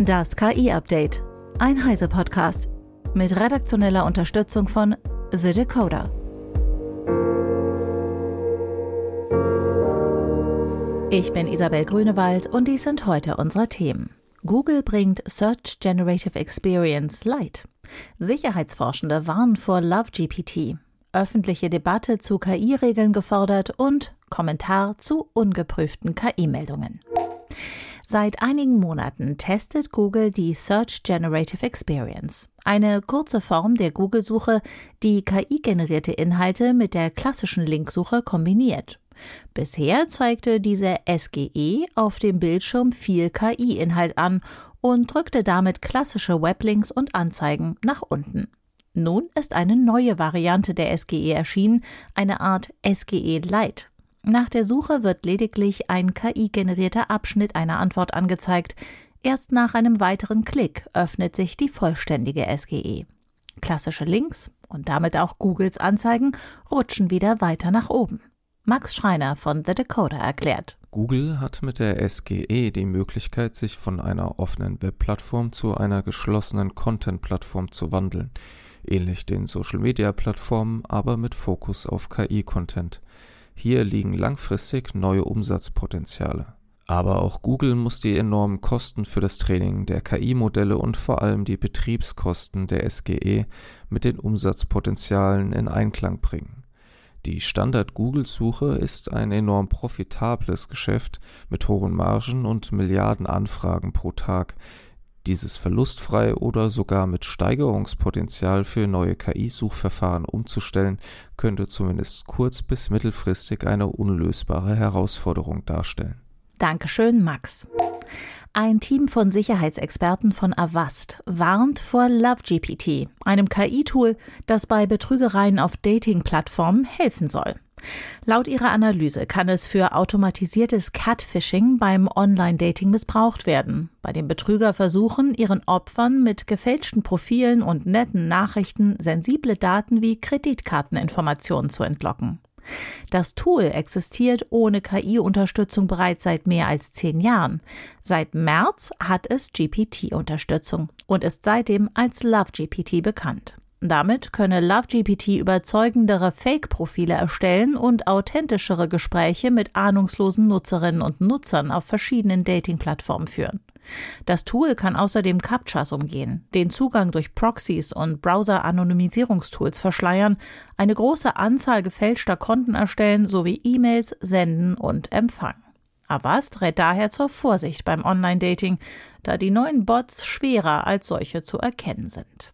Das KI-Update. Ein Heise-Podcast. Mit redaktioneller Unterstützung von The Decoder. Ich bin Isabel Grünewald und dies sind heute unsere Themen. Google bringt Search Generative Experience Lite. Sicherheitsforschende warnen vor LoveGPT. Öffentliche Debatte zu KI-Regeln gefordert und Kommentar zu ungeprüften KI-Meldungen. Seit einigen Monaten testet Google die Search Generative Experience, eine kurze Form der Google-Suche, die KI-generierte Inhalte mit der klassischen Linksuche kombiniert. Bisher zeigte diese SGE auf dem Bildschirm viel KI-Inhalt an und drückte damit klassische Weblinks und Anzeigen nach unten. Nun ist eine neue Variante der SGE erschienen, eine Art SGE Lite. Nach der Suche wird lediglich ein KI-generierter Abschnitt einer Antwort angezeigt. Erst nach einem weiteren Klick öffnet sich die vollständige SGE. Klassische Links und damit auch Googles Anzeigen rutschen wieder weiter nach oben. Max Schreiner von The Decoder erklärt. Google hat mit der SGE die Möglichkeit, sich von einer offenen Webplattform zu einer geschlossenen Content-Plattform zu wandeln, ähnlich den Social-Media-Plattformen, aber mit Fokus auf KI-Content. Hier liegen langfristig neue Umsatzpotenziale. Aber auch Google muss die enormen Kosten für das Training der KI-Modelle und vor allem die Betriebskosten der SGE mit den Umsatzpotenzialen in Einklang bringen. Die Standard-Google-Suche ist ein enorm profitables Geschäft mit hohen Margen und Milliarden Anfragen pro Tag, dieses verlustfrei oder sogar mit Steigerungspotenzial für neue KI-Suchverfahren umzustellen, könnte zumindest kurz- bis mittelfristig eine unlösbare Herausforderung darstellen. Dankeschön, Max. Ein Team von Sicherheitsexperten von Avast warnt vor LoveGPT, einem KI-Tool, das bei Betrügereien auf Dating-Plattformen helfen soll. Laut ihrer Analyse kann es für automatisiertes Catfishing beim Online-Dating missbraucht werden, bei dem Betrüger versuchen, ihren Opfern mit gefälschten Profilen und netten Nachrichten sensible Daten wie Kreditkarteninformationen zu entlocken. Das Tool existiert ohne KI-Unterstützung bereits seit mehr als zehn Jahren. Seit März hat es GPT-Unterstützung und ist seitdem als LoveGPT bekannt. Damit könne LoveGPT überzeugendere Fake-Profile erstellen und authentischere Gespräche mit ahnungslosen Nutzerinnen und Nutzern auf verschiedenen Dating-Plattformen führen. Das Tool kann außerdem Captchas umgehen, den Zugang durch Proxys und Browser-Anonymisierungstools verschleiern, eine große Anzahl gefälschter Konten erstellen sowie E-Mails senden und empfangen. Avast rät daher zur Vorsicht beim Online-Dating, da die neuen Bots schwerer als solche zu erkennen sind.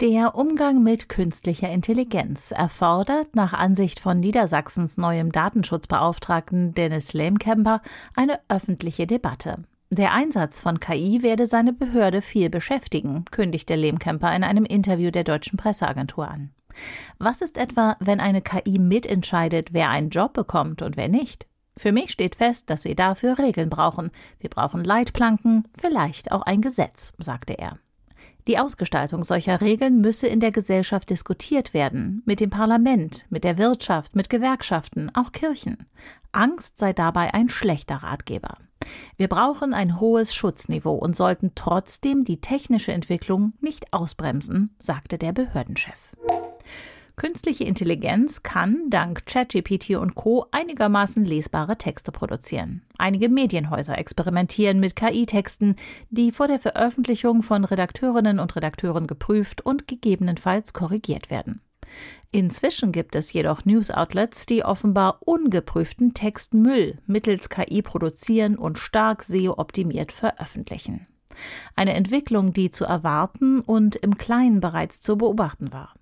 Der Umgang mit künstlicher Intelligenz erfordert nach Ansicht von Niedersachsens neuem Datenschutzbeauftragten Dennis Lehmkemper eine öffentliche Debatte. Der Einsatz von KI werde seine Behörde viel beschäftigen, kündigte Lehmkemper in einem Interview der deutschen Presseagentur an. Was ist etwa, wenn eine KI mitentscheidet, wer einen Job bekommt und wer nicht? Für mich steht fest, dass wir dafür Regeln brauchen. Wir brauchen Leitplanken, vielleicht auch ein Gesetz, sagte er. Die Ausgestaltung solcher Regeln müsse in der Gesellschaft diskutiert werden, mit dem Parlament, mit der Wirtschaft, mit Gewerkschaften, auch Kirchen. Angst sei dabei ein schlechter Ratgeber. Wir brauchen ein hohes Schutzniveau und sollten trotzdem die technische Entwicklung nicht ausbremsen, sagte der Behördenchef. Künstliche Intelligenz kann dank ChatGPT und Co. einigermaßen lesbare Texte produzieren. Einige Medienhäuser experimentieren mit KI-Texten, die vor der Veröffentlichung von Redakteurinnen und Redakteuren geprüft und gegebenenfalls korrigiert werden. Inzwischen gibt es jedoch News-Outlets, die offenbar ungeprüften Textmüll mittels KI produzieren und stark SEO-optimiert veröffentlichen. Eine Entwicklung, die zu erwarten und im Kleinen bereits zu beobachten war.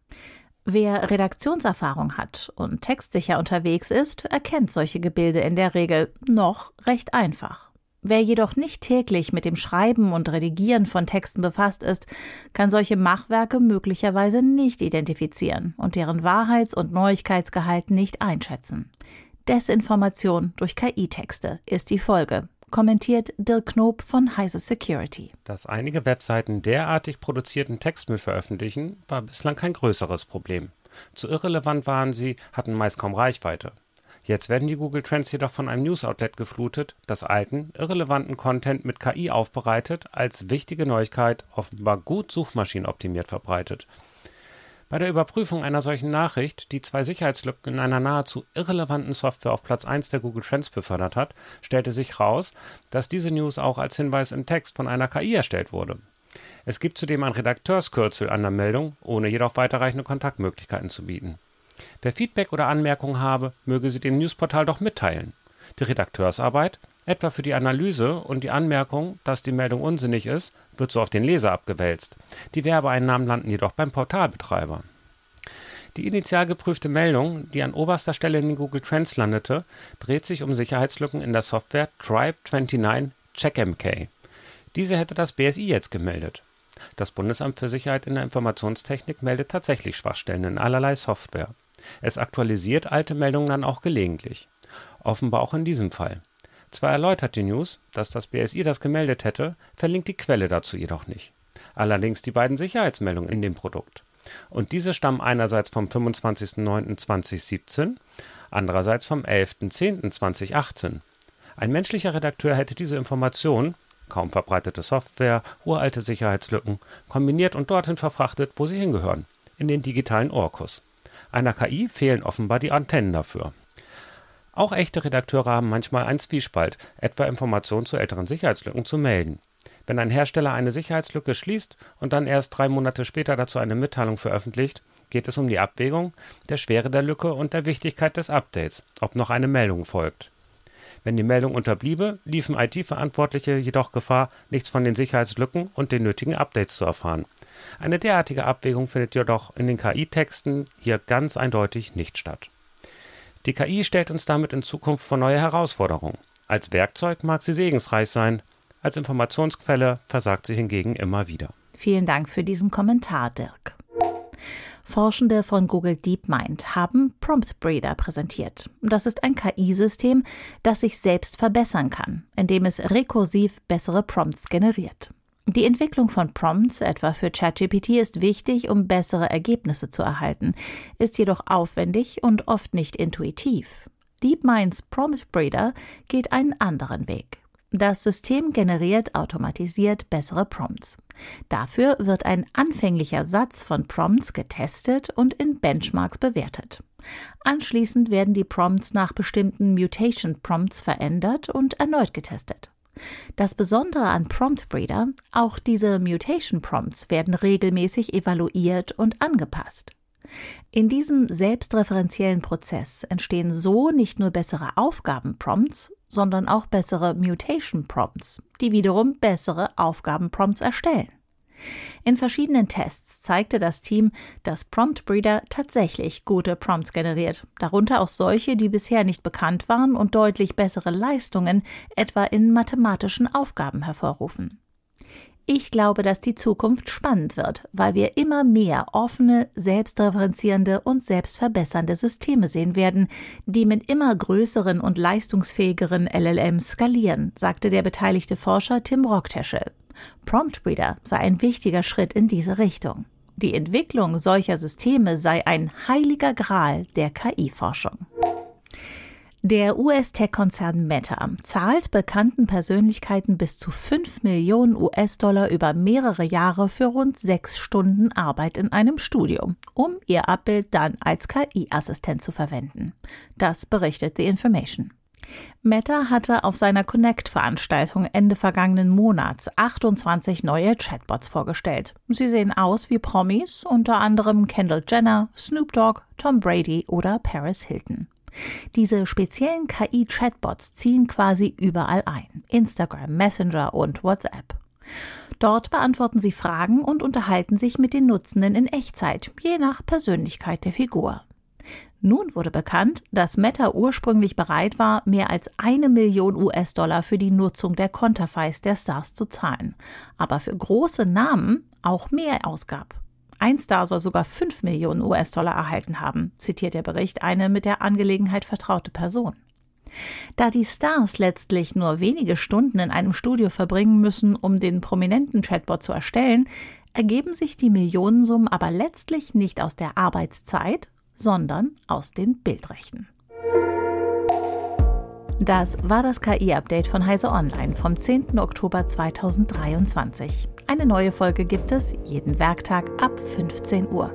Wer Redaktionserfahrung hat und textsicher unterwegs ist, erkennt solche Gebilde in der Regel noch recht einfach. Wer jedoch nicht täglich mit dem Schreiben und Redigieren von Texten befasst ist, kann solche Machwerke möglicherweise nicht identifizieren und deren Wahrheits- und Neuigkeitsgehalt nicht einschätzen. Desinformation durch KI-Texte ist die Folge, kommentiert Dirk Knob von Heise Security. Dass einige Webseiten derartig produzierten Textmüll veröffentlichen, war bislang kein größeres Problem. Zu irrelevant waren sie, hatten meist kaum Reichweite. Jetzt werden die Google Trends jedoch von einem News-Outlet geflutet, das alten, irrelevanten Content mit KI aufbereitet, als wichtige Neuigkeit offenbar gut suchmaschinenoptimiert verbreitet. Bei der Überprüfung einer solchen Nachricht, die zwei Sicherheitslücken in einer nahezu irrelevanten Software auf Platz 1 der Google Trends befördert hat, stellte sich raus, dass diese News auch als Hinweis im Text von einer KI erstellt wurde. Es gibt zudem ein Redakteurskürzel an der Meldung, ohne jedoch weiterreichende Kontaktmöglichkeiten zu bieten. Wer Feedback oder Anmerkungen habe, möge sie dem Newsportal doch mitteilen. Die Redakteursarbeit, etwa für die Analyse und die Anmerkung, dass die Meldung unsinnig ist, wird so auf den Leser abgewälzt. Die Werbeeinnahmen landen jedoch beim Portalbetreiber. Die initial geprüfte Meldung, die an oberster Stelle in Google Trends landete, dreht sich um Sicherheitslücken in der Software Tribe29 CheckMK. Diese hätte das BSI jetzt gemeldet. Das Bundesamt für Sicherheit in der Informationstechnik meldet tatsächlich Schwachstellen in allerlei Software. Es aktualisiert alte Meldungen dann auch gelegentlich. Offenbar auch in diesem Fall. Zwar erläutert die News, dass das BSI das gemeldet hätte, verlinkt die Quelle dazu jedoch nicht. Allerdings die beiden Sicherheitsmeldungen in dem Produkt. Und diese stammen einerseits vom 25.09.2017, andererseits vom 11.10.2018. Ein menschlicher Redakteur hätte diese Information, kaum verbreitete Software, uralte Sicherheitslücken, kombiniert und dorthin verfrachtet, wo sie hingehören, in den digitalen Orkus. Einer KI fehlen offenbar die Antennen dafür. Auch echte Redakteure haben manchmal einen Zwiespalt, etwa Informationen zu älteren Sicherheitslücken zu melden. Wenn ein Hersteller eine Sicherheitslücke schließt und dann erst drei Monate später dazu eine Mitteilung veröffentlicht, geht es um die Abwägung der Schwere der Lücke und der Wichtigkeit des Updates, ob noch eine Meldung folgt. Wenn die Meldung unterbliebe, liefen IT-Verantwortliche jedoch Gefahr, nichts von den Sicherheitslücken und den nötigen Updates zu erfahren. Eine derartige Abwägung findet jedoch in den KI-Texten hier ganz eindeutig nicht statt. Die KI stellt uns damit in Zukunft vor neue Herausforderungen. Als Werkzeug mag sie segensreich sein, als Informationsquelle versagt sie hingegen immer wieder. Vielen Dank für diesen Kommentar, Dirk. Forschende von Google DeepMind haben Prompt Breeder präsentiert. Das ist ein KI-System, das sich selbst verbessern kann, indem es rekursiv bessere Prompts generiert. Die Entwicklung von Prompts, etwa für ChatGPT, ist wichtig, um bessere Ergebnisse zu erhalten, ist jedoch aufwendig und oft nicht intuitiv. DeepMinds Prompt Breeder geht einen anderen Weg. Das System generiert automatisiert bessere Prompts. Dafür wird ein anfänglicher Satz von Prompts getestet und in Benchmarks bewertet. Anschließend werden die Prompts nach bestimmten Mutation Prompts verändert und erneut getestet. Das Besondere an Prompt Breeder, auch diese Mutation Prompts werden regelmäßig evaluiert und angepasst. In diesem selbstreferenziellen Prozess entstehen so nicht nur bessere Aufgabenprompts, sondern auch bessere Mutation Prompts, die wiederum bessere Aufgabenprompts erstellen. In verschiedenen Tests zeigte das Team, dass Prompt Breeder tatsächlich gute Prompts generiert, darunter auch solche, die bisher nicht bekannt waren und deutlich bessere Leistungen etwa in mathematischen Aufgaben hervorrufen. Ich glaube, dass die Zukunft spannend wird, weil wir immer mehr offene, selbstreferenzierende und selbstverbessernde Systeme sehen werden, die mit immer größeren und leistungsfähigeren LLMs skalieren, sagte der beteiligte Forscher Tim Rockteschel. Prompt Reader sei ein wichtiger Schritt in diese Richtung. Die Entwicklung solcher Systeme sei ein heiliger Gral der KI-Forschung. Der US-Tech-Konzern Meta zahlt bekannten Persönlichkeiten bis zu 5 Millionen US-Dollar über mehrere Jahre für rund sechs Stunden Arbeit in einem Studio, um ihr Abbild dann als KI-Assistent zu verwenden. Das berichtet The Information. Meta hatte auf seiner Connect-Veranstaltung Ende vergangenen Monats 28 neue Chatbots vorgestellt. Sie sehen aus wie Promis, unter anderem Kendall Jenner, Snoop Dogg, Tom Brady oder Paris Hilton. Diese speziellen KI-Chatbots ziehen quasi überall ein. Instagram, Messenger und WhatsApp. Dort beantworten sie Fragen und unterhalten sich mit den Nutzenden in Echtzeit, je nach Persönlichkeit der Figur. Nun wurde bekannt, dass Meta ursprünglich bereit war, mehr als eine Million US-Dollar für die Nutzung der Konterfeis der Stars zu zahlen, aber für große Namen auch mehr ausgab. Ein Star soll sogar 5 Millionen US-Dollar erhalten haben, zitiert der Bericht eine mit der Angelegenheit vertraute Person. Da die Stars letztlich nur wenige Stunden in einem Studio verbringen müssen, um den prominenten Chatbot zu erstellen, ergeben sich die Millionensummen aber letztlich nicht aus der Arbeitszeit, sondern aus den Bildrechten. Das war das KI-Update von Heise Online vom 10. Oktober 2023. Eine neue Folge gibt es jeden Werktag ab 15 Uhr.